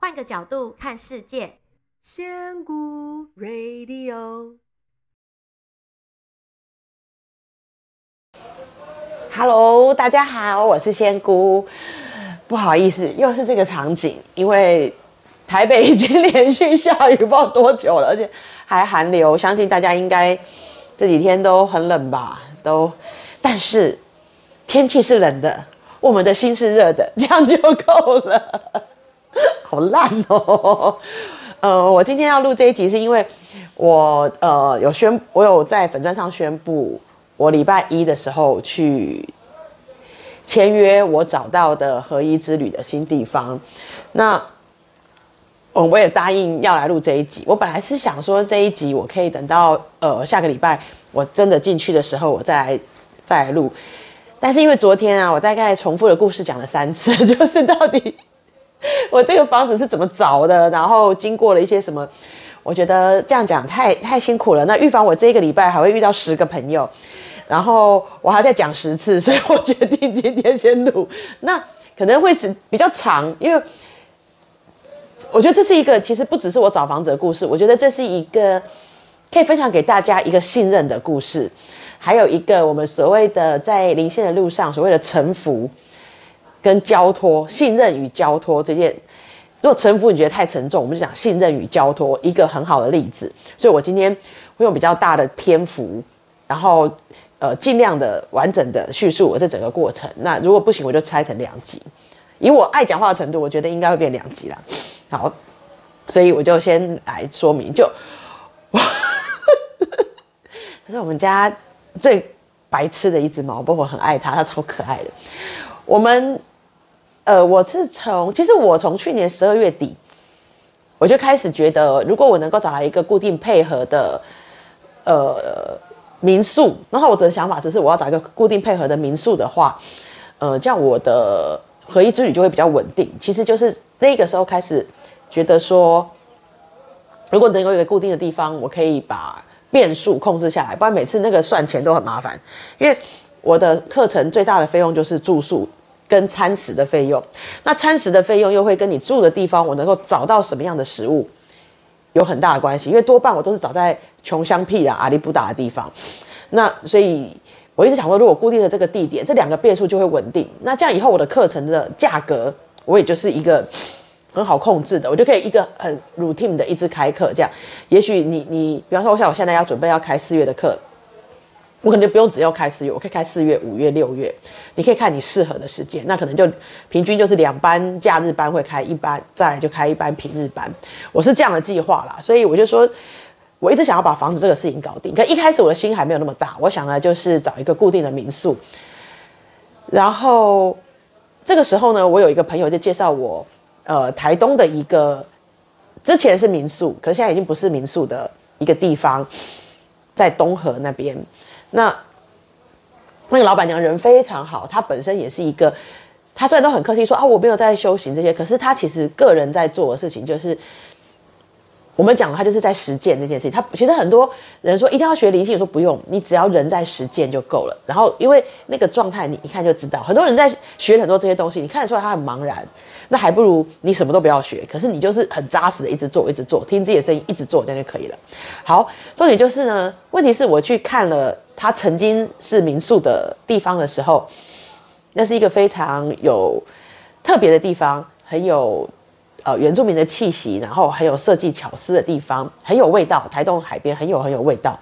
换个角度看世界，仙姑 Radio，Hello，大家好，我是仙姑。不好意思，又是这个场景，因为台北已经连续下雨不知道多久了，而且还寒流，相信大家应该这几天都很冷吧？都，但是天气是冷的，我们的心是热的，这样就够了。好烂哦，呃，我今天要录这一集是因为我呃有宣，我有在粉专上宣布，我礼拜一的时候去签约我找到的合一之旅的新地方，那我我也答应要来录这一集。我本来是想说这一集我可以等到呃下个礼拜我真的进去的时候我再来再来录，但是因为昨天啊我大概重复的故事讲了三次，就是到底。我这个房子是怎么找的？然后经过了一些什么？我觉得这样讲太太辛苦了。那预防我这一个礼拜还会遇到十个朋友，然后我还要再讲十次，所以我决定今天先录。那可能会是比较长，因为我觉得这是一个其实不只是我找房子的故事，我觉得这是一个可以分享给大家一个信任的故事，还有一个我们所谓的在灵性的路上所谓的沉浮。跟交托、信任与交托这件，如果臣服你觉得太沉重，我们就讲信任与交托一个很好的例子。所以我今天会用比较大的篇幅，然后呃尽量的完整的叙述我这整个过程。那如果不行，我就拆成两集。以我爱讲话的程度，我觉得应该会变两集啦。好，所以我就先来说明，就，这是我们家最白痴的一只猫，不过我很爱它，它超可爱的。我们。呃，我是从其实我从去年十二月底，我就开始觉得，如果我能够找来一个固定配合的呃民宿，然后我的想法只是我要找一个固定配合的民宿的话，呃，这样我的合一之旅就会比较稳定。其实就是那个时候开始觉得说，如果能够有一个固定的地方，我可以把变数控制下来，不然每次那个算钱都很麻烦。因为我的课程最大的费用就是住宿。跟餐食的费用，那餐食的费用又会跟你住的地方，我能够找到什么样的食物有很大的关系，因为多半我都是找在穷乡僻壤、阿里不达的地方。那所以我一直想说，如果固定的这个地点，这两个变数就会稳定。那这样以后我的课程的价格，我也就是一个很好控制的，我就可以一个很 routine 的一直开课。这样，也许你你，比方说，像我现在要准备要开四月的课。我可能就不用只要开四月，我可以开四月、五月、六月，你可以看你适合的时间。那可能就平均就是两班假日班会开一班，再来就开一班平日班。我是这样的计划啦，所以我就说，我一直想要把房子这个事情搞定。可一开始我的心还没有那么大，我想呢就是找一个固定的民宿。然后这个时候呢，我有一个朋友就介绍我，呃，台东的一个之前是民宿，可是现在已经不是民宿的一个地方，在东河那边。那那个老板娘人非常好，她本身也是一个，她虽然都很客气说啊，我没有在修行这些，可是她其实个人在做的事情就是，我们讲她就是在实践这件事情。她其实很多人说一定要学灵性，说不用，你只要人在实践就够了。然后因为那个状态，你一看就知道，很多人在学很多这些东西，你看得出来他很茫然。那还不如你什么都不要学，可是你就是很扎实的一直做，一直做，听自己的声音，一直做，这样就可以了。好，重点就是呢，问题是我去看了他曾经是民宿的地方的时候，那是一个非常有特别的地方，很有呃原住民的气息，然后很有设计巧思的地方，很有味道。台东海边很有很有味道，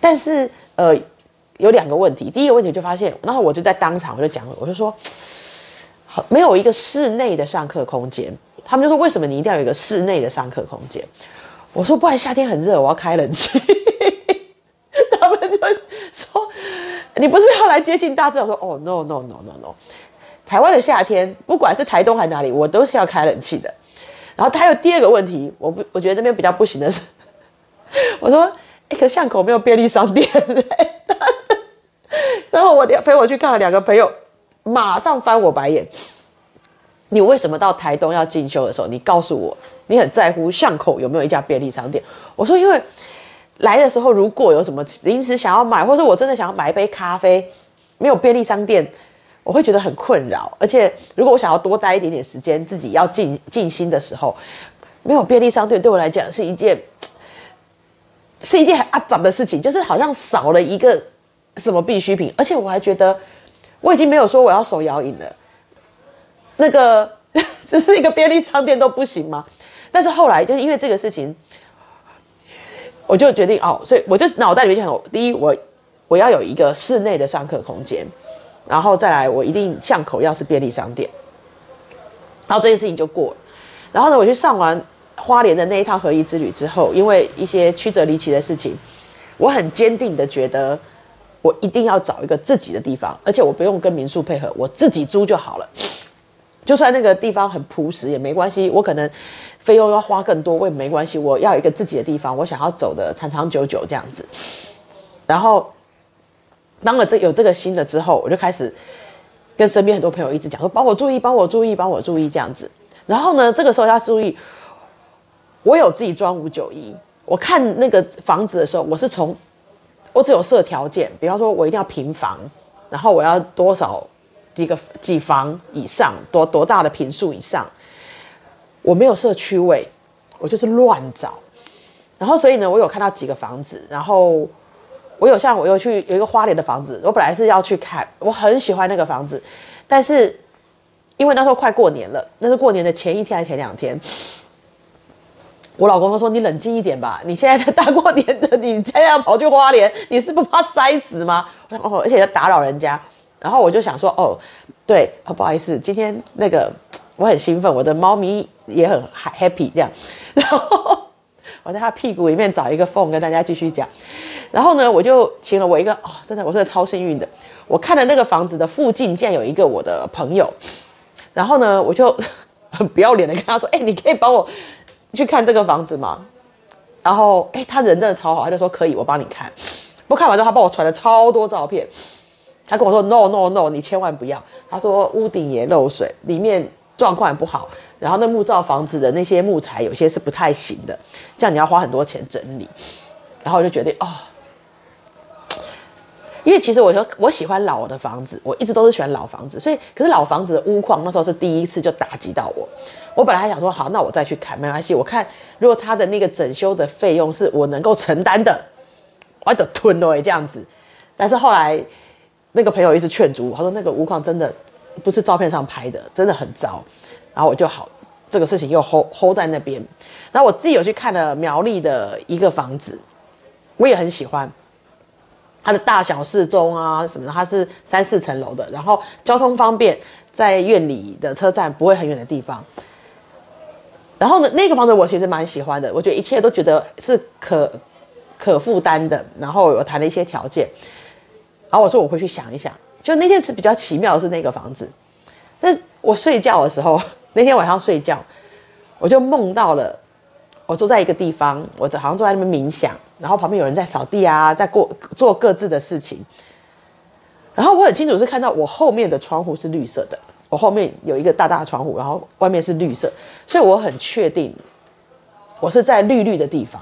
但是呃有两个问题，第一个问题就发现，然后我就在当场我就讲了，我就说。好没有一个室内的上课空间，他们就说，为什么你一定要有一个室内的上课空间？我说不然夏天很热，我要开冷气。说你不是要来接近大自然？我说哦 no no no no no，台湾的夏天不管是台东还哪里，我都是要开冷气的。然后他有第二个问题，我不我觉得那边比较不行的是，我说一个巷口没有便利商店。然后我陪我去看了两个朋友。马上翻我白眼！你为什么到台东要进修的时候，你告诉我你很在乎巷口有没有一家便利商店？我说，因为来的时候如果有什么临时想要买，或者我真的想要买一杯咖啡，没有便利商店，我会觉得很困扰。而且如果我想要多待一点点时间，自己要静静心的时候，没有便利商店对我来讲是一件是一件很阿杂的事情，就是好像少了一个什么必需品。而且我还觉得我已经没有说我要手摇饮了，那个 只是一个便利商店都不行吗？但是后来就是因为这个事情。我就决定哦，所以我就脑袋里面想，第一，我我要有一个室内的上课空间，然后再来，我一定巷口要是便利商店，然后这件事情就过了。然后呢，我去上完花莲的那一趟合一之旅之后，因为一些曲折离奇的事情，我很坚定的觉得，我一定要找一个自己的地方，而且我不用跟民宿配合，我自己租就好了。就算那个地方很朴实也没关系，我可能费用要花更多，我也没关系。我要一个自己的地方，我想要走的长长久久这样子。然后，当了这有这个心了之后，我就开始跟身边很多朋友一直讲说：“帮我注意，帮我注意，帮我注意这样子。”然后呢，这个时候要注意，我有自己装五九一。我看那个房子的时候，我是从我只有设条件，比方说我一定要平房，然后我要多少。几个几房以上，多多大的坪数以上，我没有设区位，我就是乱找。然后，所以呢，我有看到几个房子，然后我有像我有去有一个花莲的房子，我本来是要去看，我很喜欢那个房子，但是因为那时候快过年了，那是过年的前一天还是前两天，我老公都说，你冷静一点吧，你现在在大过年的，你这样跑去花莲，你是不怕塞死吗？哦，而且要打扰人家。然后我就想说，哦，对，哦，不好意思，今天那个 我很兴奋，我的猫咪也很 happy 这样，然后我在它屁股里面找一个缝跟大家继续讲。然后呢，我就请了我一个，哦，真的，我真的超幸运的，我看了那个房子的附近竟然有一个我的朋友，然后呢，我就很 不要脸的跟他说，哎，你可以帮我去看这个房子吗？然后，哎，他人真的超好，他就说可以，我帮你看。不看完之后，他帮我传了超多照片。他跟我说：“no no no，你千万不要。”他说：“屋顶也漏水，里面状况也不好。然后那木造房子的那些木材有些是不太行的，这样你要花很多钱整理。”然后我就决定哦，因为其实我说我喜欢老的房子，我一直都是喜欢老房子，所以可是老房子的屋况那时候是第一次就打击到我。我本来还想说好，那我再去看没关系，我看如果他的那个整修的费用是我能够承担的，我得吞了这样子。但是后来。那个朋友一直劝阻我，他说那个屋况真的不是照片上拍的，真的很糟。然后我就好，这个事情又 hold hold 在那边。然后我自己有去看了苗栗的一个房子，我也很喜欢，它的大小适中啊什么的，它是三四层楼的，然后交通方便，在院里的车站不会很远的地方。然后呢，那个房子我其实蛮喜欢的，我觉得一切都觉得是可可负担的。然后我谈了一些条件。然后我说我回去想一想，就那天是比较奇妙的是那个房子，但我睡觉的时候，那天晚上睡觉，我就梦到了我坐在一个地方，我好像坐在那边冥想，然后旁边有人在扫地啊，在过做各自的事情，然后我很清楚是看到我后面的窗户是绿色的，我后面有一个大大的窗户，然后外面是绿色，所以我很确定我是在绿绿的地方，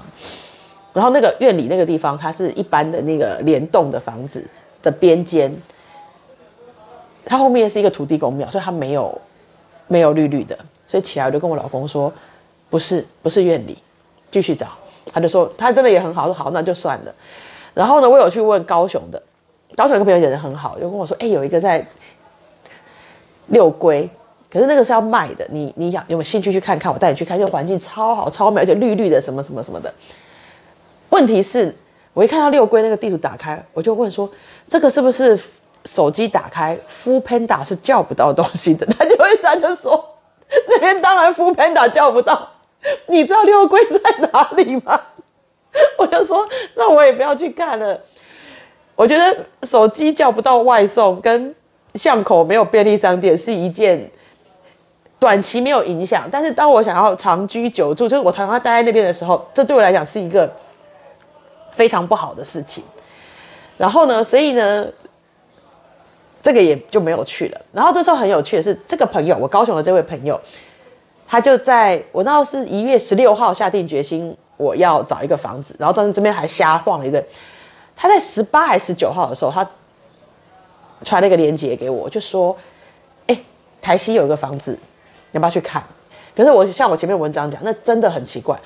然后那个院里那个地方，它是一般的那个连栋的房子。的边间，它后面是一个土地公庙，所以它没有没有绿绿的，所以起来我就跟我老公说，不是不是院里，继续找，他就说他真的也很好，说好那就算了。然后呢，我有去问高雄的，高雄有个朋友也很好，就跟我说，哎、有一个在六龟，可是那个是要卖的，你你想有没有兴趣去看看？我带你去看，因为环境超好超美，而且绿绿的什么什么什么的。问题是。我一看到六龟那个地图打开，我就问说：“这个是不是手机打开，foodpanda 是叫不到东西的？”他就会他就说：“那边当然 foodpanda 叫不到，你知道六龟在哪里吗？” 我就说：“那我也不要去看了。”我觉得手机叫不到外送，跟巷口没有便利商店是一件短期没有影响，但是当我想要长居久住，就是我常常待在那边的时候，这对我来讲是一个。非常不好的事情，然后呢，所以呢，这个也就没有去了。然后这时候很有趣的是，这个朋友，我高雄的这位朋友，他就在我那时候是一月十六号下定决心我要找一个房子，然后当时这边还瞎晃了一阵。他在十八还是十九号的时候，他传了一个链接给我，就说，哎，台西有一个房子，你要不要去看？可是我像我前面文章讲，那真的很奇怪，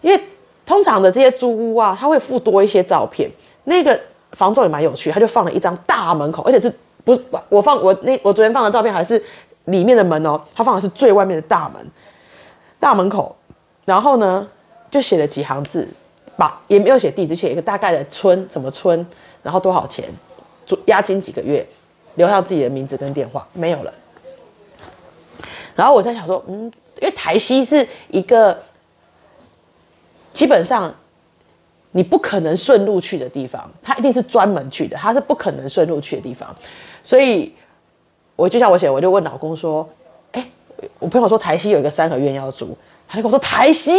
因为通常的这些租屋啊，他会附多一些照片。那个房仲也蛮有趣，他就放了一张大门口，而且是不是我放我那我昨天放的照片还是里面的门哦，他放的是最外面的大门，大门口，然后呢就写了几行字，把也没有写地址，写一个大概的村什么村，然后多少钱，租押金几个月，留下自己的名字跟电话，没有了。然后我在想说，嗯。因为台西是一个基本上你不可能顺路去的地方，它一定是专门去的，它是不可能顺路去的地方。所以，我就像我写，我就问老公说：“哎，我朋友说台西有一个三合院要租，他就跟我说台西，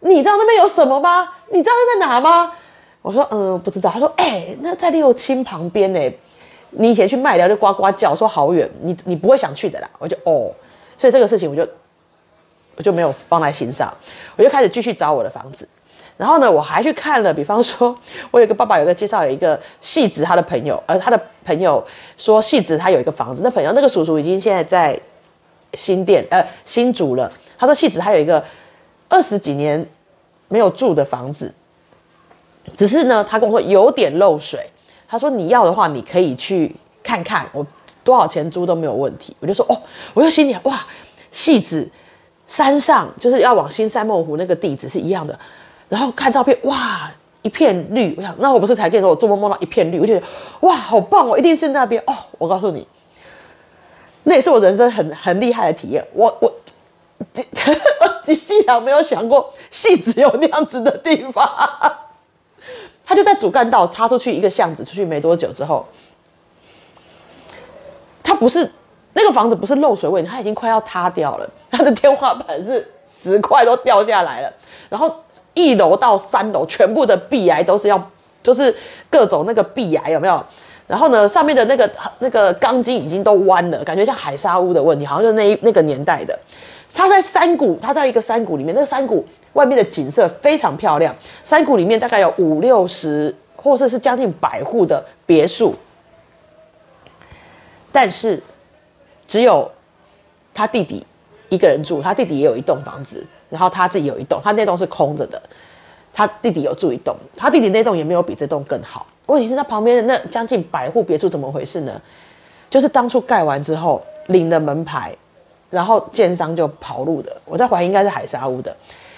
你知道那边有什么吗？你知道那在哪吗？”我说：“嗯，不知道。”他说：“哎，那在六轻旁边呢，你以前去麦寮就呱呱叫说好远，你你不会想去的啦。”我就哦，所以这个事情我就。我就没有放在心上，我就开始继续找我的房子。然后呢，我还去看了，比方说，我有一个爸爸，有一个介绍，有一个汐止他的朋友，呃，他的朋友说汐止他有一个房子，那朋友那个叔叔已经现在在新店，呃，新竹了。他说汐止他有一个二十几年没有住的房子，只是呢，他跟我说有点漏水。他说你要的话，你可以去看看，我多少钱租都没有问题。我就说哦，我就心里哇，汐止。山上就是要往新山梦湖那个地址是一样的，然后看照片，哇，一片绿。我想，那我不是才跟你说，我做梦梦到一片绿，我就觉得哇，好棒哦，一定是那边哦。我告诉你，那也是我人生很很厉害的体验。我我我仔细想，没有想过戏只有那样子的地方。他就在主干道插出去一个巷子，出去没多久之后，他不是。那个房子不是漏水问题，它已经快要塌掉了。它的天花板是十块都掉下来了，然后一楼到三楼全部的壁癌都是要，就是各种那个壁癌有没有？然后呢，上面的那个那个钢筋已经都弯了，感觉像海沙屋的问题，好像就是那那个年代的。它在山谷，它在一个山谷里面，那个山谷外面的景色非常漂亮。山谷里面大概有五六十，或者是将近百户的别墅，但是。只有他弟弟一个人住，他弟弟也有一栋房子，然后他自己有一栋，他那栋是空着的。他弟弟有住一栋，他弟弟那栋也没有比这栋更好。问题是，他旁边的那将近百户别墅怎么回事呢？就是当初盖完之后领了门牌，然后建商就跑路的。我在怀疑应该是海沙屋的，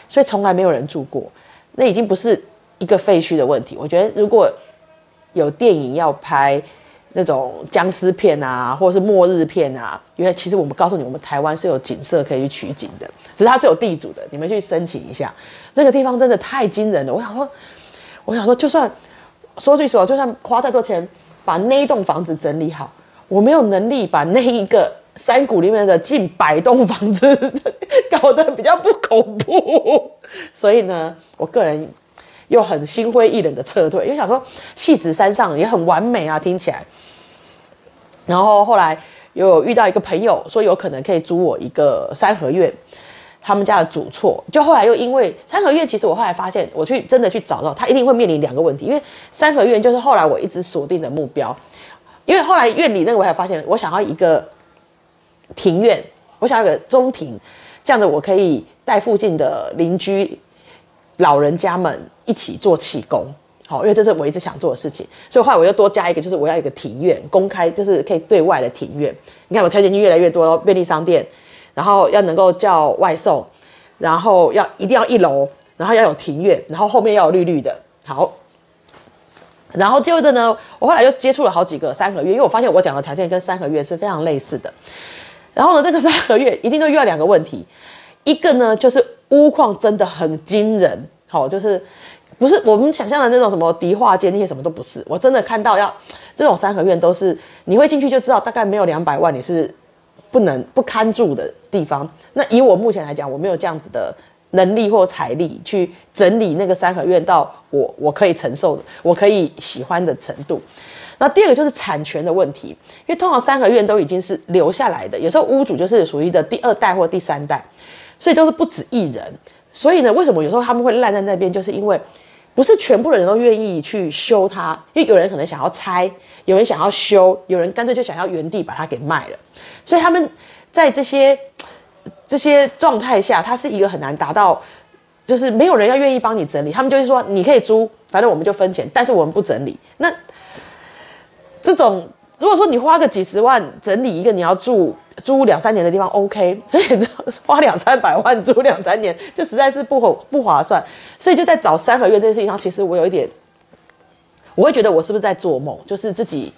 所以从来没有人住过。那已经不是一个废墟的问题。我觉得如果有电影要拍。那种僵尸片啊，或者是末日片啊，因为其实我们告诉你，我们台湾是有景色可以去取景的，只是它是有地主的，你们去申请一下。那个地方真的太惊人了，我想说，我想说，就算说句实话，就算花再多钱把那一栋房子整理好，我没有能力把那一个山谷里面的近百栋房子 搞得比较不恐怖，所以呢，我个人又很心灰意冷的撤退，因为想说戏子山上也很完美啊，听起来。然后后来又遇到一个朋友说有可能可以租我一个三合院，他们家的主厝。就后来又因为三合院，其实我后来发现，我去真的去找到，他一定会面临两个问题，因为三合院就是后来我一直锁定的目标。因为后来院里那个我还发现，我想要一个庭院，我想要一个中庭，这样子我可以带附近的邻居老人家们一起做气功。好，因为这是我一直想做的事情，所以后来我又多加一个，就是我要一个庭院，公开，就是可以对外的庭院。你看我条件就越来越多了，便利商店，然后要能够叫外送，然后要一定要一楼，然后要有庭院，然后后面要有绿绿的。好，然后接着呢，我后来又接触了好几个三合院，因为我发现我讲的条件跟三合院是非常类似的。然后呢，这个三合院一定都遇到两个问题，一个呢就是屋况真的很惊人，好，就是。不是我们想象的那种什么迪化街那些什么都不是，我真的看到要这种三合院都是你会进去就知道大概没有两百万你是不能不堪住的地方。那以我目前来讲，我没有这样子的能力或财力去整理那个三合院到我我可以承受的、我可以喜欢的程度。那第二个就是产权的问题，因为通常三合院都已经是留下来的，有时候屋主就是属于的第二代或第三代，所以都是不止一人。所以呢，为什么有时候他们会烂在那边，就是因为。不是全部的人都愿意去修它，因为有人可能想要拆，有人想要修，有人干脆就想要原地把它给卖了。所以他们在这些这些状态下，它是一个很难达到，就是没有人要愿意帮你整理。他们就是说，你可以租，反正我们就分钱，但是我们不整理。那这种。如果说你花个几十万整理一个你要住租两三年的地方，OK，所以花两三百万租两三年就实在是不划不划算，所以就在找三合院这件事情上，其实我有一点，我会觉得我是不是在做梦，就是自己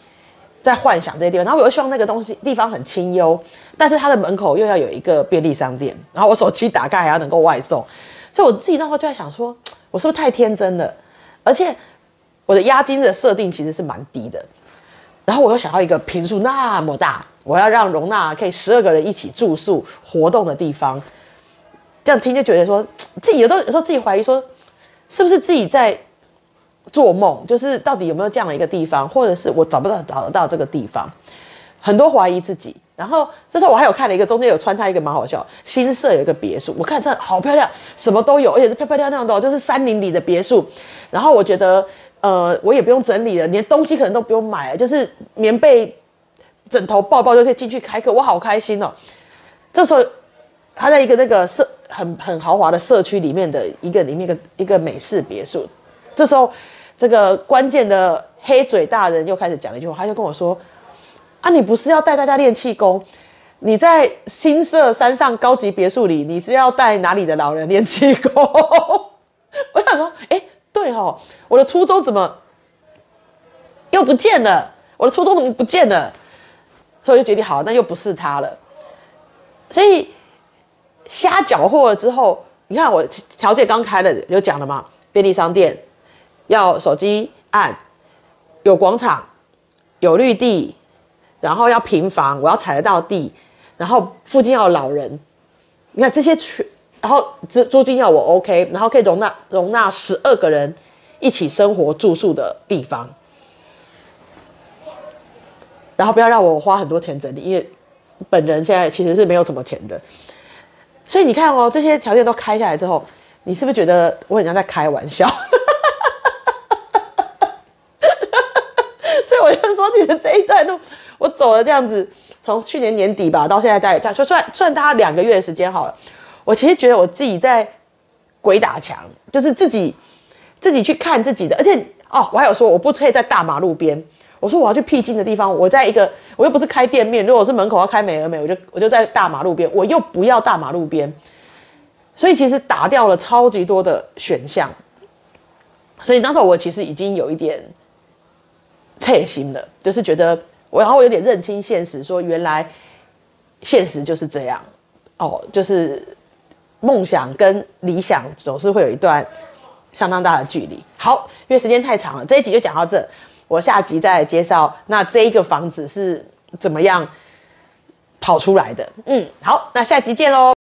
在幻想这些地方，然后我又希望那个东西地方很清幽，但是它的门口又要有一个便利商店，然后我手机打开还要能够外送，所以我自己那时候就在想说，我是不是太天真了？而且我的押金的设定其实是蛮低的。然后我又想要一个坪数那么大，我要让容纳可以十二个人一起住宿活动的地方，这样听就觉得说自己有的时候自己怀疑说，是不是自己在做梦？就是到底有没有这样的一个地方，或者是我找不到找得到这个地方，很多怀疑自己。然后这时候我还有看了一个中间有穿插一个蛮好笑，新设有一个别墅，我看这好漂亮，什么都有，而且是漂漂亮亮的，就是山林里的别墅。然后我觉得。呃，我也不用整理了，连东西可能都不用买了，就是棉被、枕头抱抱就可以进去开课，我好开心哦。这时候，他在一个那个社很很豪华的社区里面的一个里面一个一个美式别墅。这时候，这个关键的黑嘴大人又开始讲了一句话，他就跟我说：“啊，你不是要带大家练气功？你在新社山上高级别墅里，你是要带哪里的老人练气功？” 我想说，对哦，我的初衷怎么又不见了？我的初衷怎么不见了？所以我就决定，好，那又不是他了。所以瞎搅和了之后，你看我条件刚开了，有讲了嘛？便利商店要手机按，有广场，有绿地，然后要平房，我要踩得到地，然后附近要有老人。你看这些全。然后租租金要我 OK，然后可以容纳容纳十二个人一起生活住宿的地方，然后不要让我花很多钱整理，因为本人现在其实是没有什么钱的，所以你看哦，这些条件都开下来之后，你是不是觉得我很像在开玩笑？所以我就说，其实这一段路我走了这样子，从去年年底吧到现在大概在，说算算大概两个月的时间好了。我其实觉得我自己在鬼打墙，就是自己自己去看自己的，而且哦，我还有说我不可以在大马路边，我说我要去僻静的地方，我在一个我又不是开店面，如果是门口要开美而美，我就我就在大马路边，我又不要大马路边，所以其实打掉了超级多的选项，所以当时我其实已经有一点切心了，就是觉得我然后我有点认清现实，说原来现实就是这样哦，就是。梦想跟理想总是会有一段相当大的距离。好，因为时间太长了，这一集就讲到这。我下集再来介绍，那这一个房子是怎么样跑出来的。嗯，好，那下集见喽。